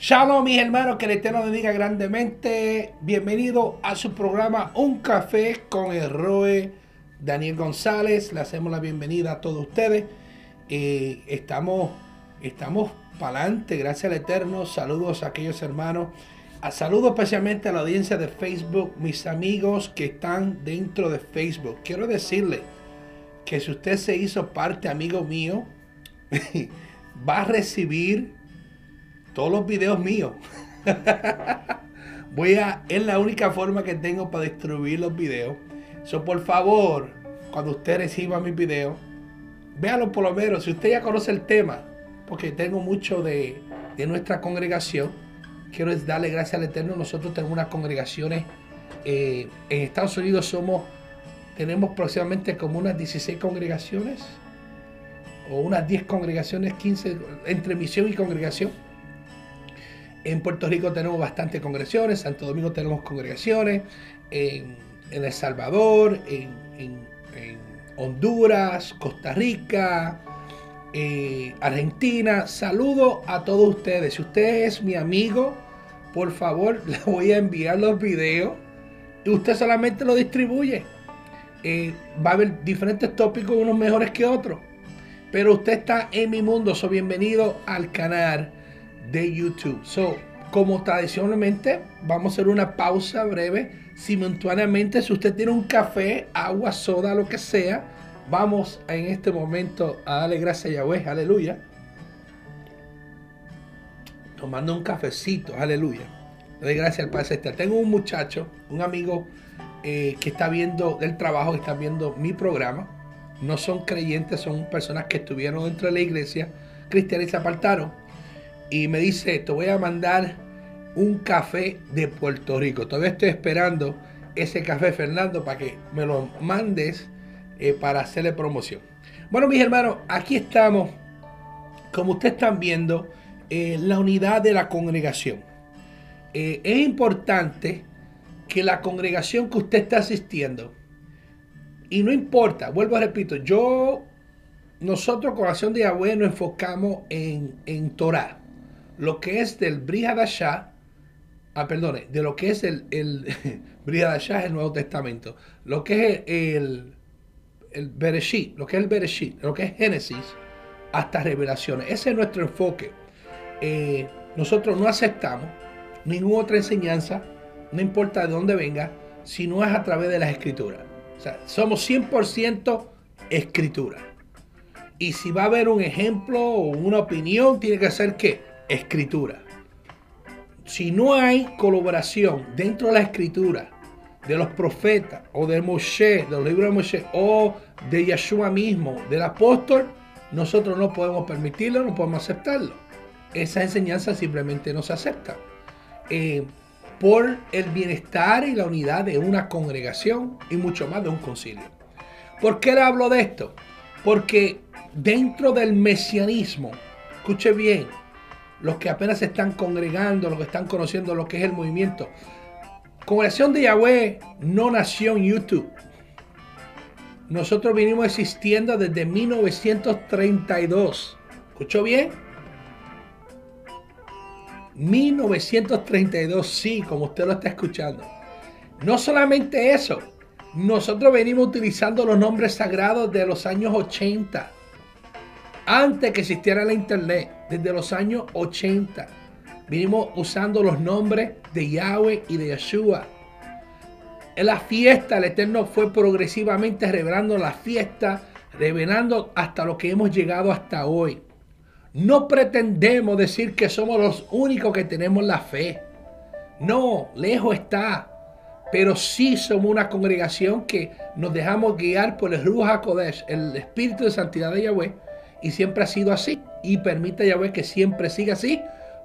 Shalom, mis hermanos, que el Eterno bendiga grandemente. Bienvenido a su programa Un Café con el Roe Daniel González. Le hacemos la bienvenida a todos ustedes. Eh, estamos estamos para adelante, gracias al Eterno. Saludos a aquellos hermanos. A saludo especialmente a la audiencia de Facebook, mis amigos que están dentro de Facebook. Quiero decirle que si usted se hizo parte, amigo mío, va a recibir todos los videos míos. Voy a, es la única forma que tengo para distribuir los videos. So, por favor, cuando usted reciba mis videos, véalo por lo menos. Si usted ya conoce el tema, porque tengo mucho de, nuestra congregación, quiero darle gracias al Eterno. Nosotros tenemos unas congregaciones eh, en Estados Unidos, somos, tenemos aproximadamente como unas 16 congregaciones, o unas 10 congregaciones, 15, entre misión y congregación en Puerto Rico tenemos bastantes congregaciones, Santo Domingo tenemos congregaciones, en, El Salvador, en, Honduras, Costa Rica, eh, Argentina. Saludo a todos ustedes. Si usted es mi amigo, por favor, le voy a enviar los videos y usted solamente lo distribuye. Eh, va a haber diferentes tópicos, unos mejores que otros. Pero usted está en mi mundo, so bienvenido al canal de YouTube. So, como tradicionalmente, vamos a hacer una pausa breve. Simultáneamente, si usted tiene un café, agua, soda, lo que sea, vamos en este momento a darle gracias a Yahweh, aleluya. Tomando un cafecito, aleluya. Le doy gracias al Padre Celestial. Tengo un muchacho, un amigo eh, que está viendo del trabajo, que está viendo mi programa. No son creyentes, son personas que estuvieron dentro de la iglesia cristiana y se apartaron y me dice, te voy a mandar un café de Puerto Rico. Todavía estoy esperando ese café, Fernando, para que me lo mandes eh, para hacerle promoción. Bueno, mis hermanos, aquí estamos, como ustedes están viendo, eh, la unidad de la congregación. Eh, es importante que la congregación que usted está asistiendo, y no importa, vuelvo a repito, yo, nosotros, Corazón de Yahweh, nos enfocamos en, en Torah lo que es del Brihadashah, ah, perdone, de lo que es el, el es el Nuevo Testamento, lo que es el, el Bereshit, lo que es el Bereshit, lo que es Génesis, hasta revelaciones. Ese es nuestro enfoque. Eh, nosotros no aceptamos ninguna otra enseñanza, no importa de dónde venga, si no es a través de las escrituras. O sea, somos 100% escritura. Y si va a haber un ejemplo o una opinión, tiene que ser que escritura. Si no hay colaboración dentro de la escritura de los profetas o de Moshe, de los libros de Moshe o de Yeshua mismo, del apóstol, nosotros no podemos permitirlo, no podemos aceptarlo. Esa enseñanza simplemente no se acepta. Eh, por el bienestar y la unidad de una congregación y mucho más de un concilio. ¿Por qué le hablo de esto? Porque dentro del mesianismo, escuche bien, los que apenas se están congregando, los que están conociendo lo que es el movimiento. Congregación de Yahweh no nació en YouTube. Nosotros vinimos existiendo desde 1932. ¿Escuchó bien? 1932, sí, como usted lo está escuchando. No solamente eso, nosotros venimos utilizando los nombres sagrados de los años 80 antes que existiera la internet, desde los años 80, vinimos usando los nombres de Yahweh y de Yeshua. En la fiesta, el Eterno fue progresivamente revelando la fiesta, revelando hasta lo que hemos llegado hasta hoy. No pretendemos decir que somos los únicos que tenemos la fe. No, lejos está. Pero sí somos una congregación que nos dejamos guiar por el Ruach HaKodesh, el Espíritu de Santidad de Yahweh, y siempre ha sido así. Y permite Yahweh que siempre siga así,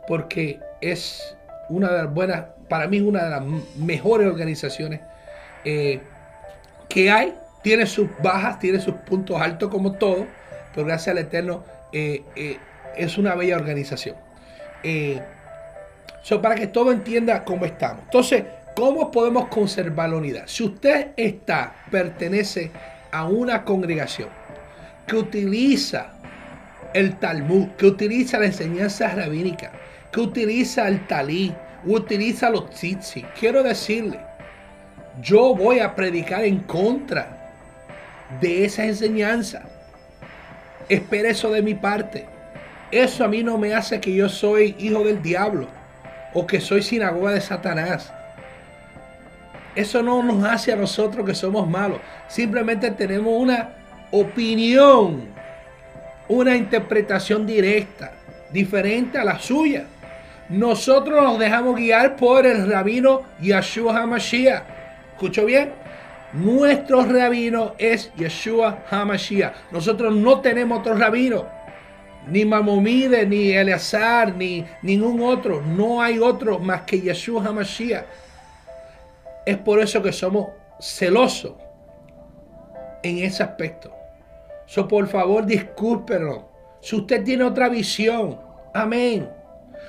porque es una de las buenas, para mí, una de las mejores organizaciones eh, que hay. Tiene sus bajas, tiene sus puntos altos como todo, pero gracias al Eterno eh, eh, es una bella organización. para que todo entienda cómo estamos. Entonces, ¿cómo podemos conservar la unidad? Si usted está, pertenece a una congregación que utiliza el Talmud, que utiliza la enseñanza rabínica, que utiliza el talí, utiliza los tzitzi. Quiero decirle, yo voy a predicar en contra de esa enseñanza. Espera eso de mi parte. Eso a mí no me hace que yo soy hijo del diablo o que soy sinagoga de Satanás. Eso no nos hace a nosotros que somos malos. Simplemente tenemos una opinión, una interpretación directa, diferente a la suya. Nosotros nos dejamos guiar por el rabino Yeshua HaMashiach. ¿Escucho bien? Nuestro rabino es Yeshua HaMashiach. Nosotros no tenemos otro rabino. Ni Mamomide, ni Eleazar, ni ningún otro. No hay otro más que Yeshua HaMashiach. Es por eso que somos celosos en ese aspecto. So, por favor, discúlpenlo. Si usted tiene otra visión, amén.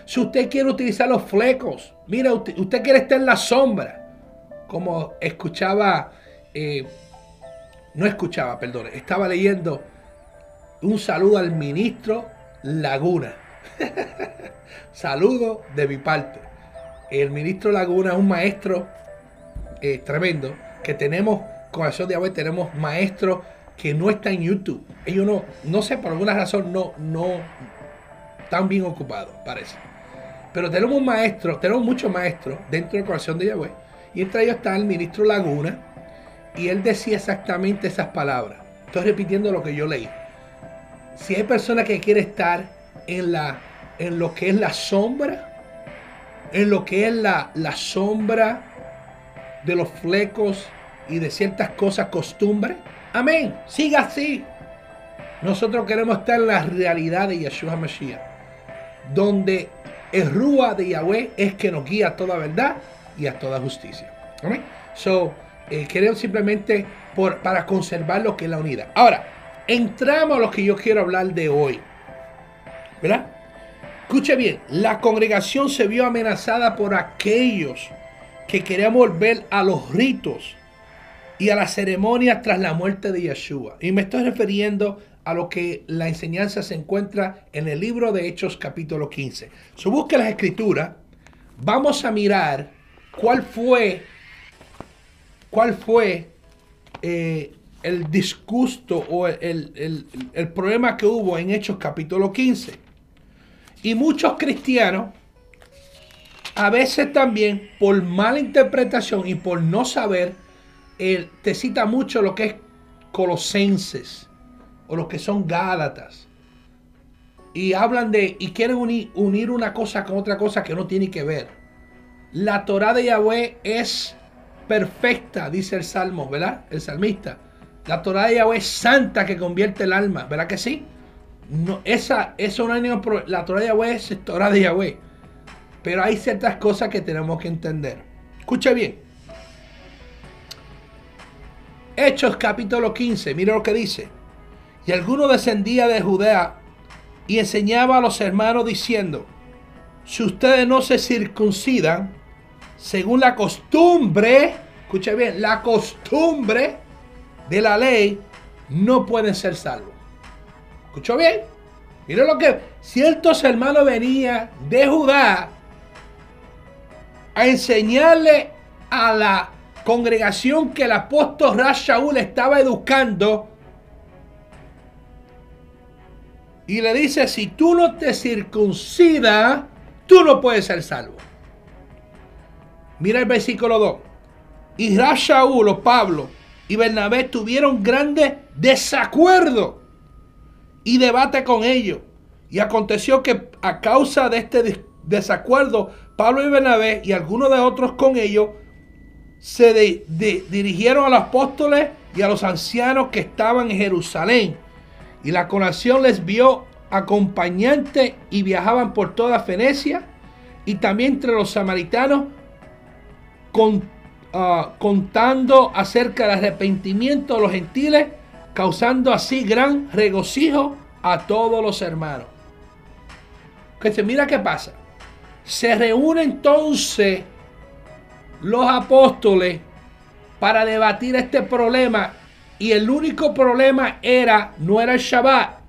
Si usted quiere utilizar los flecos, mira, usted, quiere estar en la sombra. Como escuchaba, eh, no escuchaba, perdón, estaba leyendo un saludo al ministro Laguna. saludo de mi parte. El ministro Laguna es un maestro eh, tremendo que tenemos, Corazón de Agua, tenemos maestros que no están en YouTube. Ellos no, no sé, por alguna razón no, no están bien ocupados, parece. Pero tenemos un maestro, tenemos muchos maestros dentro del corazón de Yahweh. Y entre ellos está el ministro Laguna. Y él decía exactamente esas palabras. Estoy repitiendo lo que yo leí. Si hay personas que quieren estar en, la, en lo que es la sombra, en lo que es la, la sombra de los flecos y de ciertas cosas, costumbres, amén, siga así. Nosotros queremos estar en la realidad de Yeshua Mashiach, donde el Rúa de Yahweh es que nos guía a toda verdad y a toda justicia. ¿Okay? So, eh, queremos simplemente por, para conservar lo que es la unidad. Ahora, entramos a lo que yo quiero hablar de hoy. ¿Verdad? Escuche bien, la congregación se vio amenazada por aquellos que querían volver a los ritos y a las ceremonias tras la muerte de Yeshua. Y me estoy refiriendo a lo que la enseñanza se encuentra en el libro de Hechos capítulo 15. Si busque las escrituras, vamos a mirar cuál fue, cuál fue eh, el disgusto o el, el problema que hubo en Hechos capítulo 15. Y muchos cristianos, a veces también por mala interpretación y por no saber, te cita mucho lo que es Colosenses o los que son Gálatas. Y hablan de, y quieren unir, una cosa con otra cosa que no tiene que ver. La Torah de Yahweh es perfecta, dice el Salmo, ¿verdad? El salmista. La Torah de Yahweh es santa que convierte el alma, ¿verdad que sí? No, esa, eso no hay problema. La Torah de Yahweh es Torah de Yahweh. Pero hay ciertas cosas que tenemos que entender. Escuche bien. Hechos capítulo 15, mira lo que dice. Y alguno descendía de Judea y enseñaba a los hermanos diciendo, si ustedes no se circuncidan, según la costumbre, escuche bien, la costumbre de la ley, no pueden ser salvos. ¿Escuchó bien? Miren lo que ciertos hermanos venían de Judá a enseñarle a la congregación que el apóstol Rashaul estaba educando y le dice, si tú no te circuncidas, tú no puedes ser salvo. Mira el versículo 2. Y Rashaul o Pablo y Bernabé tuvieron grande desacuerdo y debate con ellos. Y aconteció que a causa de este desacuerdo, Pablo y Bernabé y algunos de otros con ellos se dirigieron a los apóstoles y a los ancianos que estaban en Jerusalén y la colación les vio acompañante y viajaban por toda Fenecia y también entre los samaritanos ah, contando acerca del arrepentimiento de los gentiles, causando así gran regocijo a todos los hermanos. Que mira qué pasa. Se reúne entonces los apóstoles para debatir este problema y el único problema era no era el Shabbat.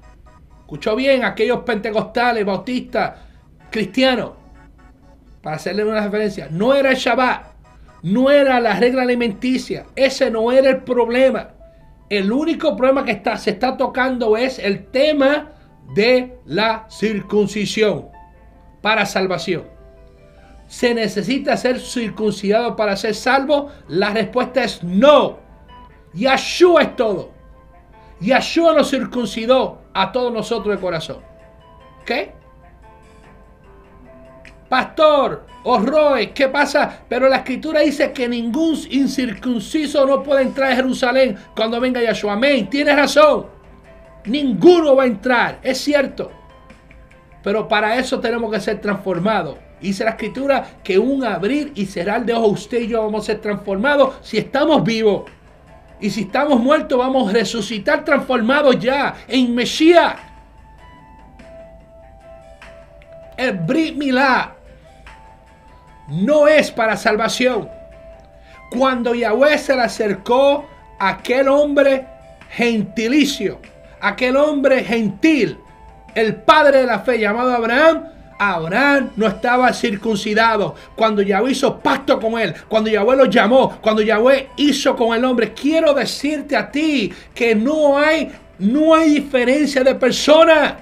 Escuchó bien aquellos pentecostales, bautistas, cristianos. Para hacerle una referencia, no era el Shabbat, no era la regla alimenticia, ese no era el problema. El único problema que está, se está tocando es el tema de la circuncisión para salvación. ¿Se necesita ser circuncidado para ser salvo? La respuesta es no. Yahshua es todo. Yahshua nos circuncidó a todos nosotros de corazón. ¿Ok? Pastor, o Roy, ¿qué pasa? Pero la escritura dice que ningún incircunciso no puede entrar a Jerusalén cuando venga Yahshua. Amén. Tienes razón. Ninguno va a entrar. Es cierto. Pero para eso tenemos que ser transformados. Dice la escritura que un abrir y cerrar de ojos usted y yo vamos a ser transformados si estamos vivos. Y si estamos muertos vamos a resucitar transformados ya en Mesías. El Brit Milá no es para salvación. Cuando Yahweh se le acercó a aquel hombre gentilicio, aquel hombre gentil, el padre de la fe llamado Abraham, Abraham no estaba circuncidado. Cuando Yahweh hizo pacto con él, cuando Yahweh lo llamó, cuando Yahweh hizo con el hombre, quiero decirte a ti que no hay, no hay diferencia de persona.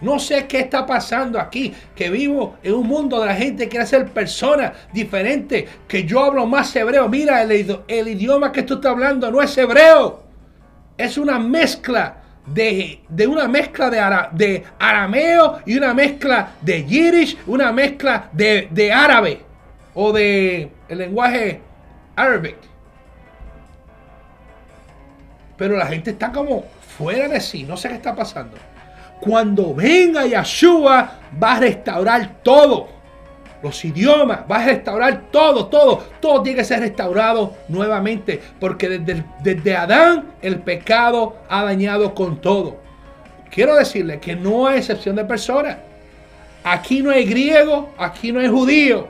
No sé qué está pasando aquí, que vivo en un mundo de la gente que quiere ser persona diferente, que yo hablo más hebreo. Mira, el, el idioma que tú estás hablando no es hebreo, es una mezcla de, una mezcla de, de, arameo y una mezcla de yiddish, una mezcla de, árabe o de el lenguaje árabe. Pero la gente está como fuera de sí, no sé qué está pasando. Cuando venga Yahshua va a restaurar todo los idiomas, va a restaurar todo, todo, todo tiene que ser restaurado nuevamente, porque desde, desde Adán el pecado ha dañado con todo. Quiero decirle que no hay excepción de personas. Aquí no hay griego, aquí no hay judío.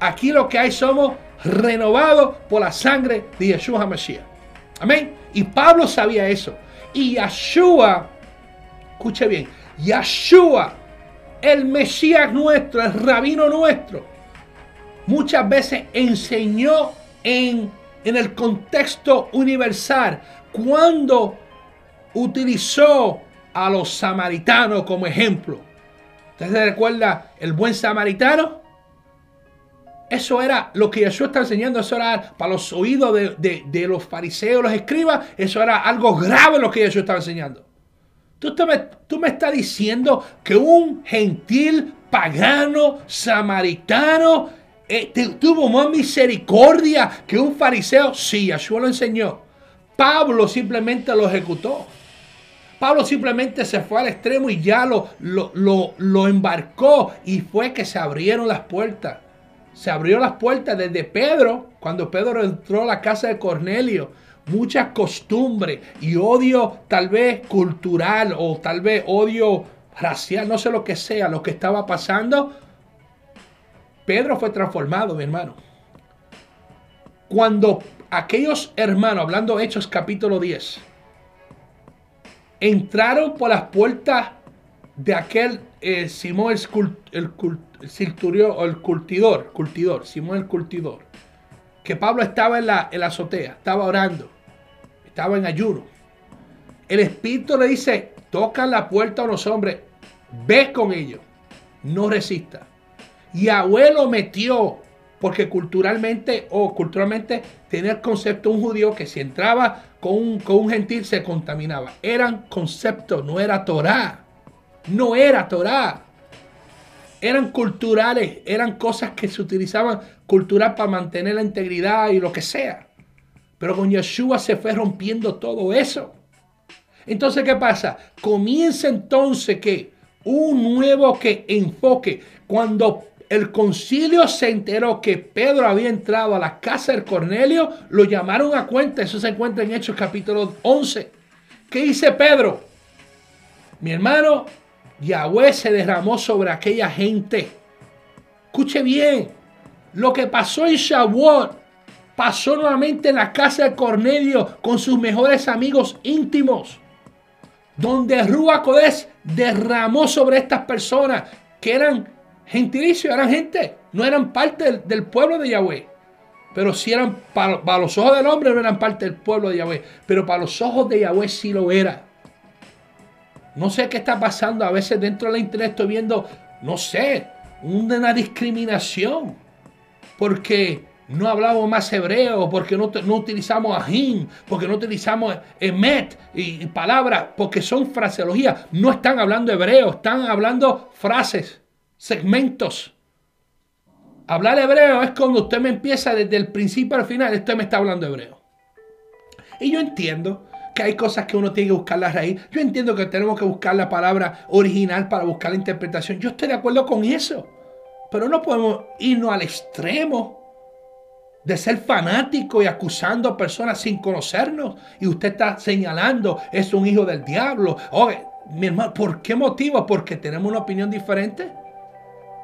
Aquí lo que hay somos renovados por la sangre de Yeshua HaMashiach. Amén. Y Pablo sabía eso. Y Yeshua, escuche bien, Yeshua el Mesías nuestro, el rabino nuestro, muchas veces enseñó en, en el contexto universal cuando utilizó a los samaritanos como ejemplo. ¿Usted se recuerda el buen samaritano? Eso era lo que Jesús está enseñando, eso era para los oídos de, de los fariseos, los escribas, eso era algo grave lo que Jesús estaba enseñando. Tú, me, estás diciendo que un gentil pagano samaritano eh, tuvo más misericordia que un fariseo. Sí, Yeshua lo enseñó. Pablo simplemente lo ejecutó. Pablo simplemente se fue al extremo y ya lo, lo, lo, lo embarcó y fue que se abrieron las puertas. Se abrió las puertas desde Pedro, cuando Pedro entró a la casa de Cornelio muchas costumbres y odio tal vez cultural o tal vez odio racial, no sé lo que sea, lo que estaba pasando, Pedro fue transformado, mi hermano. Cuando aquellos hermanos, hablando Hechos capítulo 10, entraron por las puertas de aquel eh, Simón el, el, o el cultidor, cultidor, Simón el cultidor, que Pablo estaba en la, en la azotea, estaba orando estaba en ayuno. El Espíritu le dice, toca la puerta a los hombres, ve con ellos, no resista. Y abuelo metió, porque culturalmente o culturalmente tenía el concepto un judío que si entraba con un, con un gentil se contaminaba. Eran conceptos, no era Torah. No era Torah. Eran culturales, eran cosas que se utilizaban cultural para mantener la integridad y lo que sea. Pero con Yeshua se fue rompiendo todo eso. Entonces, ¿qué pasa? Comienza entonces que un nuevo que enfoque. Cuando el concilio se enteró que Pedro había entrado a la casa de Cornelio, lo llamaron a cuenta. Eso se encuentra en Hechos capítulo 11. ¿Qué dice Pedro? Mi hermano, Yahweh se derramó sobre aquella gente. Escuche bien, lo que pasó en Shavuot pasó nuevamente en la casa de Cornelio con sus mejores amigos íntimos, donde Rúa derramó sobre estas personas que eran gentilicios, eran gente, no eran parte del, pueblo de Yahweh. Pero si eran para, para, los ojos del hombre no eran parte del pueblo de Yahweh, pero para los ojos de Yahweh sí lo era. No sé qué está pasando. A veces dentro de la internet estoy viendo, no sé, una discriminación. Porque no hablamos más hebreo, porque no, no utilizamos ajim, porque no utilizamos emet y, y palabras, porque son fraseologías. No están hablando hebreo, están hablando frases, segmentos. Hablar hebreo es cuando usted me empieza desde el principio al final, usted me está hablando hebreo. Y yo entiendo que hay cosas que uno tiene que buscar la raíz. Yo entiendo que tenemos que buscar la palabra original para buscar la interpretación. Yo estoy de acuerdo con eso. Pero no podemos irnos al extremo de ser fanático y acusando a personas sin conocernos. Y usted está señalando, es un hijo del diablo. Oye, mi hermano, ¿por qué motivo? Porque tenemos una opinión diferente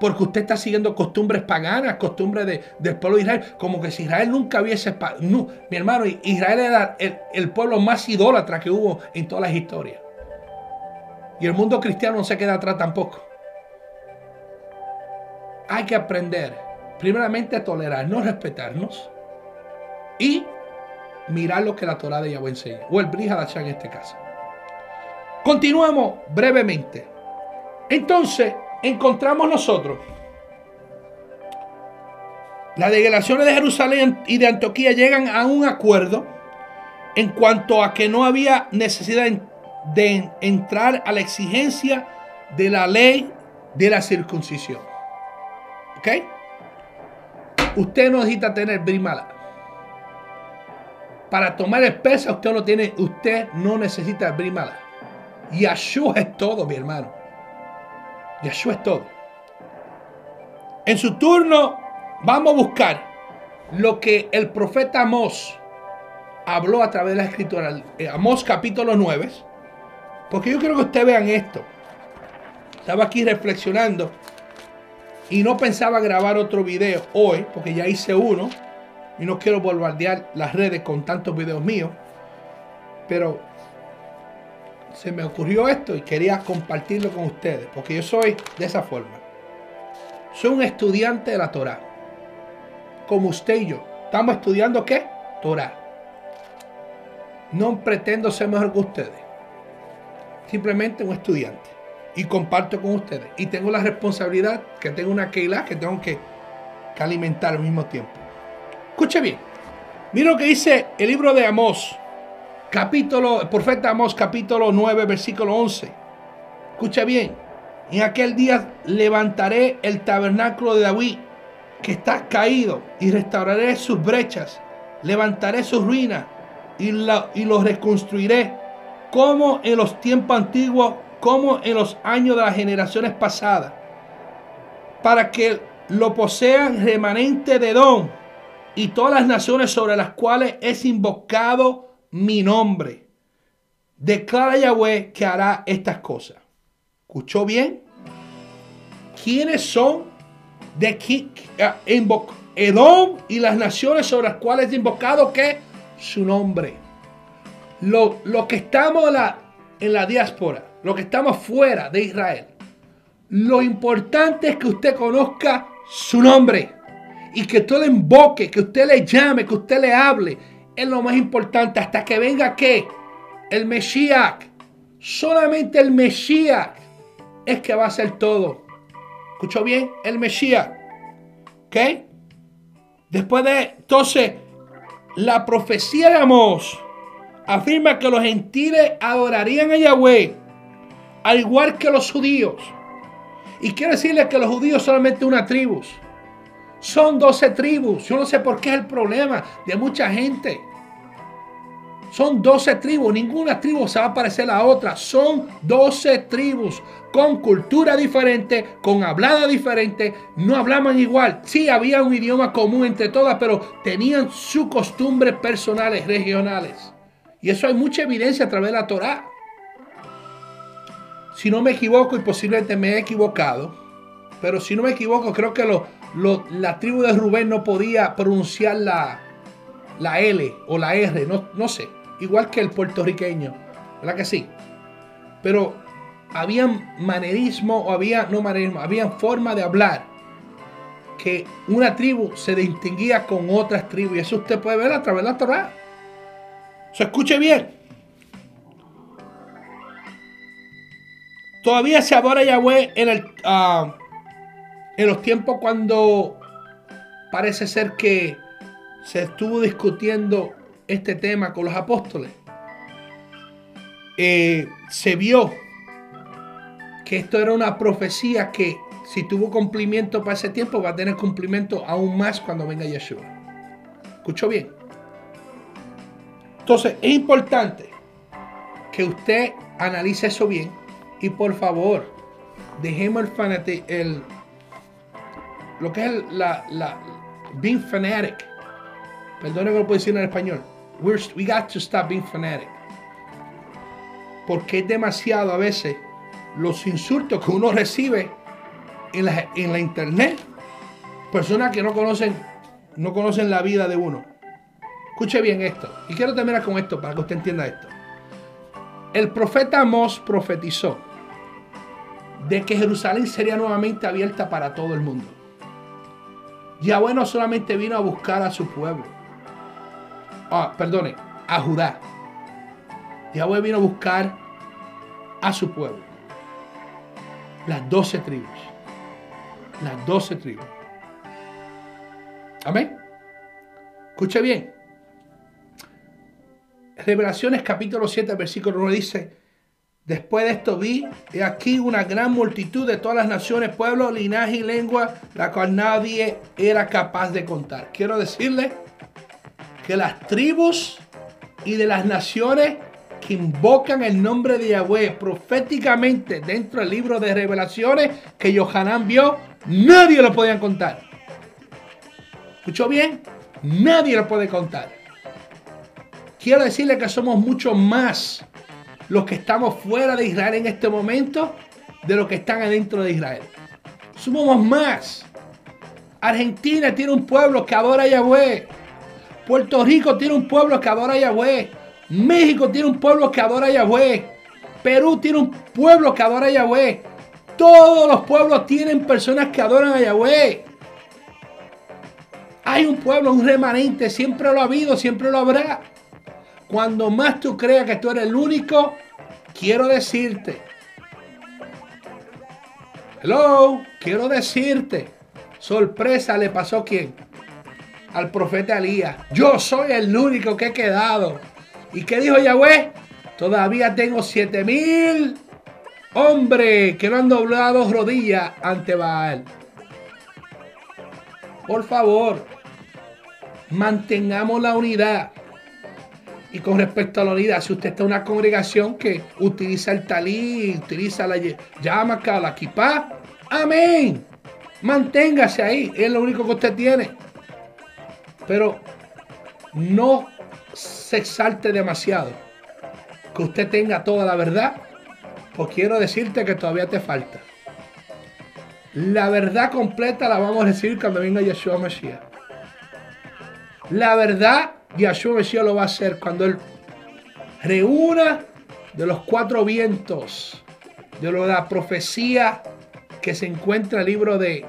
porque usted está siguiendo costumbres paganas, costumbres del pueblo de Israel, como que si Israel nunca hubiese... No, mi hermano, Israel era el, pueblo más idólatra que hubo en todas las historias. Y el mundo cristiano no se queda atrás tampoco. Hay que aprender, primeramente, a tolerarnos, respetarnos y mirar lo que la Torah de Yahweh enseña, o el Brihadachá en este caso. Continuamos brevemente. Entonces, encontramos nosotros? Las delegaciones de Jerusalén y de Antioquía llegan a un acuerdo en cuanto a que no había necesidad de entrar a la exigencia de la ley de la circuncisión. ¿Ok? Usted no necesita tener brimala. Para tomar espesa usted no tiene, usted no necesita brimala. Yahshua es todo, mi hermano. Yeshua es todo. En su turno, vamos a buscar lo que el profeta Amós habló a través de la escritura. Eh, Amós capítulo 9. Porque yo quiero que ustedes vean esto. Estaba aquí reflexionando y no pensaba grabar otro video hoy, porque ya hice uno y no quiero bombardear las redes con tantos videos míos. Pero se me ocurrió esto y quería compartirlo con ustedes, porque yo soy de esa forma. Soy un estudiante de la Torah, como usted y yo. ¿Estamos estudiando qué? Torah. No pretendo ser mejor que ustedes. Simplemente un estudiante. Y comparto con ustedes. Y tengo la responsabilidad que tengo una Keilah que tengo que, que alimentar al mismo tiempo. Escuche bien. Mira lo que dice el libro de Amós capítulo, el profeta Amós, capítulo 9, versículo 11. Escucha bien. En aquel día levantaré el tabernáculo de David, que está caído, y restauraré sus brechas, levantaré sus ruinas y, y lo reconstruiré, como en los tiempos antiguos, como en los años de las generaciones pasadas, para que lo posean remanente de don y todas las naciones sobre las cuales es invocado mi nombre. Declara Yahweh que hará estas cosas. ¿Escuchó bien? ¿Quiénes son de aquí? Edom y las naciones sobre las cuales he invocado que su nombre. Lo, que estamos en la, en la diáspora, lo que estamos fuera de Israel. Lo importante es que usted conozca su nombre y que usted le invoque, que usted le llame, que usted le hable es lo más importante hasta que venga qué? El Mesías. Solamente el Mesías es que va a hacer todo. ¿Escuchó bien? El Mesías. ¿Ok? Después de, entonces, la profecía de Amós afirma que los gentiles adorarían a Yahweh, al igual que los judíos. Y quiero decirles que los judíos solamente una tribu. Son 12 tribus. Yo no sé por qué es el problema de mucha gente. Son 12 tribus, ninguna tribu se va a parecer a la otra. Son 12 tribus con cultura diferente, con hablada diferente. No hablaban igual. Sí, había un idioma común entre todas, pero tenían sus costumbres personales, regionales. Y eso hay mucha evidencia a través de la Torá. Si no me equivoco, y posiblemente me he equivocado, pero si no me equivoco, creo que la tribu de Rubén no podía pronunciar la, la L o la R, no, no sé igual que el puertorriqueño, ¿verdad que sí? Pero había manerismo o había, no manerismo, había forma de hablar que una tribu se distinguía con otras tribus. Y eso usted puede ver a través de la Torah. Se escuche bien. Todavía se adora Yahweh en, el, ah, en los tiempos cuando parece ser que se estuvo discutiendo este tema con los apóstoles, eh, se vio que esto era una profecía que si tuvo cumplimiento para ese tiempo, va a tener cumplimiento aún más cuando venga Yeshua. ¿Escuchó bien? Entonces, es importante que usted analice eso bien y por favor, dejemos el fanatic, el, lo que es la, la, being fanatic. Perdone que lo puedo decir en español we got to stop being fanatic. Porque es demasiado a veces los insultos que uno recibe en la, internet. Personas que no conocen, no conocen la vida de uno. Escuche bien esto. Y quiero terminar con esto para que usted entienda esto. El profeta Amós profetizó de que Jerusalén sería nuevamente abierta para todo el mundo. Yahweh no solamente vino a buscar a su pueblo, ah, perdone, a Judá. Yahweh vino a buscar a su pueblo. Las doce tribus. Las doce tribus. Amén. Escuche bien. Revelaciones capítulo 7, versículo 1 dice, después de esto vi, he aquí una gran multitud de todas las naciones, pueblos, linaje y lengua, la cual nadie era capaz de contar. Quiero decirle que las tribus y de las naciones que invocan el nombre de Yahweh proféticamente dentro del libro de revelaciones que Johanán vio, nadie lo podía contar. ¿Escuchó bien? Nadie lo puede contar. Quiero decirle que somos mucho más los que estamos fuera de Israel en este momento de los que están adentro de Israel. Somos más. Argentina tiene un pueblo que adora a Yahweh. Puerto Rico tiene un pueblo que adora a Yahweh. México tiene un pueblo que adora a Yahweh. Perú tiene un pueblo que adora a Yahweh. Todos los pueblos tienen personas que adoran a Yahweh. Hay un pueblo, un remanente, siempre lo ha habido, siempre lo habrá. Cuando más tú creas que tú eres el único, quiero decirte. Hello, quiero decirte. Sorpresa le pasó a quién? Al profeta Elías. Yo soy el único que he quedado. ¿Y qué dijo Yahweh? Todavía tengo siete mil hombres que no han doblado rodillas ante Baal. Por favor, mantengamos la unidad. Y con respecto a la unidad, si usted está en una congregación que utiliza el talí, utiliza la llama, la kipá, amén. Manténgase ahí, es lo único que usted tiene. Pero no se exalte demasiado. Que usted tenga toda la verdad. Pues quiero decirte que todavía te falta. La verdad completa la vamos a recibir cuando venga Yeshua Mashiach. La verdad, Yeshua Mashiach lo va a hacer cuando Él reúna de los cuatro vientos, de la profecía que se encuentra en el libro de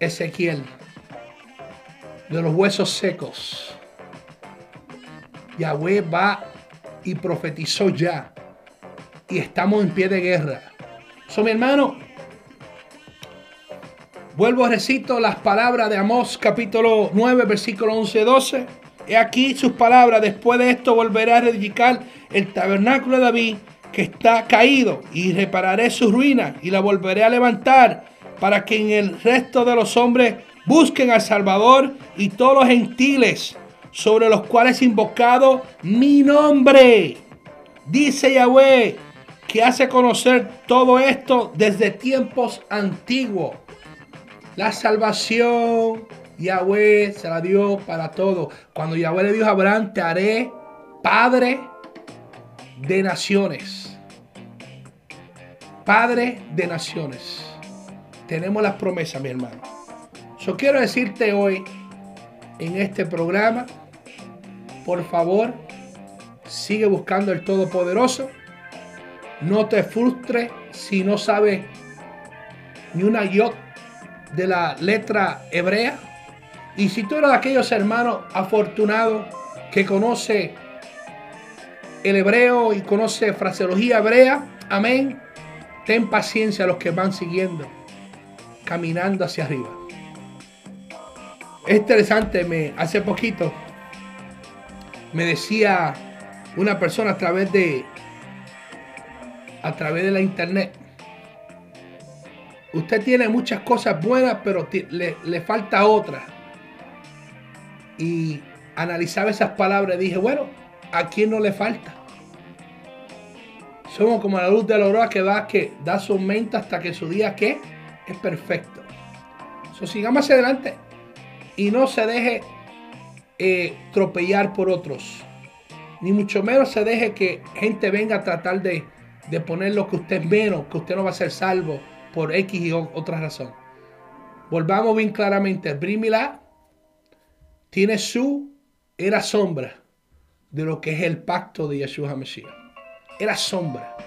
Ezequiel de los huesos secos. Yahweh va y profetizó ya. Y estamos en pie de guerra. So, mi hermano, vuelvo recito las palabras de Amós capítulo 9, versículo 11, 12. He aquí sus palabras. Después de esto volveré a edificar el tabernáculo de David que está caído y repararé su ruina y la volveré a levantar para que en el resto de los hombres Busquen al Salvador y todos los gentiles sobre los cuales invocado mi nombre. Dice Yahweh que hace conocer todo esto desde tiempos antiguos. La salvación Yahweh se la dio para todo. Cuando Yahweh le dijo a Abraham, te haré padre de naciones. Padre de naciones. Tenemos las promesas, mi hermano. Quiero decirte hoy en este programa, por favor, sigue buscando el Todopoderoso. No te frustres si no sabes ni una yot de la letra hebrea. Y si tú eres de aquellos hermanos afortunados que conoce el hebreo y conoce fraseología hebrea, amén, ten paciencia a los que van siguiendo, caminando hacia arriba. Es interesante, me, hace poquito me decía una persona a través de a través de la internet. Usted tiene muchas cosas buenas, pero le, le falta otra. Y analizaba esas palabras y dije, bueno, ¿a quién no le falta? Somos como la luz de la aurora que da, que da su aumento hasta que su día que es perfecto. So, sigamos hacia adelante y no se deje eh, por otros. Ni mucho menos se deje que gente venga a tratar de, de poner lo que usted es menos, que usted no va a ser salvo por X y otra razón. Volvamos bien claramente. Brimila tiene su, era sombra de lo que es el pacto de Yeshua HaMashiach. Era sombra,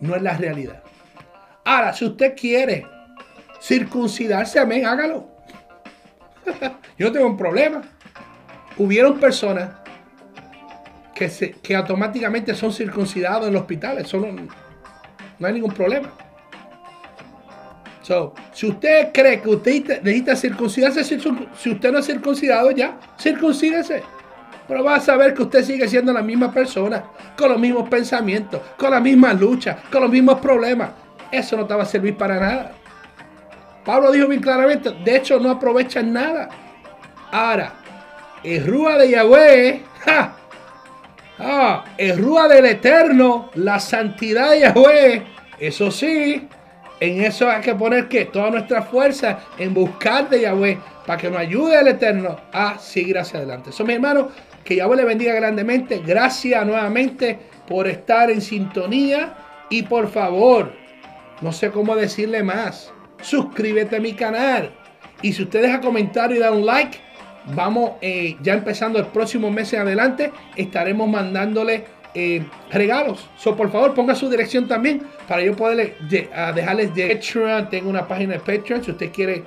no es la realidad. Ahora, si usted quiere circuncidarse, amén, hágalo. Yo no tengo un problema. Hubieron personas que, se, que automáticamente son circuncidados en los hospitales. Eso no, hay ningún problema. So, si usted cree que usted necesita circuncidarse, si usted no es circuncidado ya, circuncídese. Pero va a saber que usted sigue siendo la misma persona, con los mismos pensamientos, con la misma lucha, con los mismos problemas. Eso no te va a servir para nada. Pablo dijo bien claramente, de hecho no aprovechan nada. Ahora, el Rúa de Yahweh, ah, el Rúa del Eterno, la santidad de Yahweh, eso sí, en eso hay que poner que toda nuestra fuerza en buscar de Yahweh para que nos ayude el Eterno a seguir hacia adelante. Eso, mi hermano, que Yahweh le bendiga grandemente. Gracias nuevamente por estar en sintonía y por favor, no sé cómo decirle más, suscríbete a mi canal. Y si usted deja comentario y da un like, vamos eh, ya empezando el próximo mes en adelante, estaremos mandándole eh, regalos. So, por favor, ponga su dirección también para yo poderle dejarles de Patreon. Tengo una página de Patreon. Si usted quiere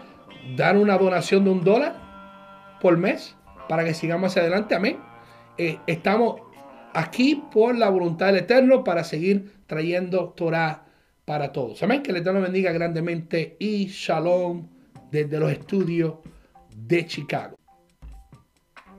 dar una donación de un dólar por mes para que sigamos hacia adelante, amén. Eh, estamos aquí por la voluntad del Eterno para seguir trayendo Torah para todos. Amén. Que el Eterno bendiga grandemente y shalom desde los estudios de Chicago.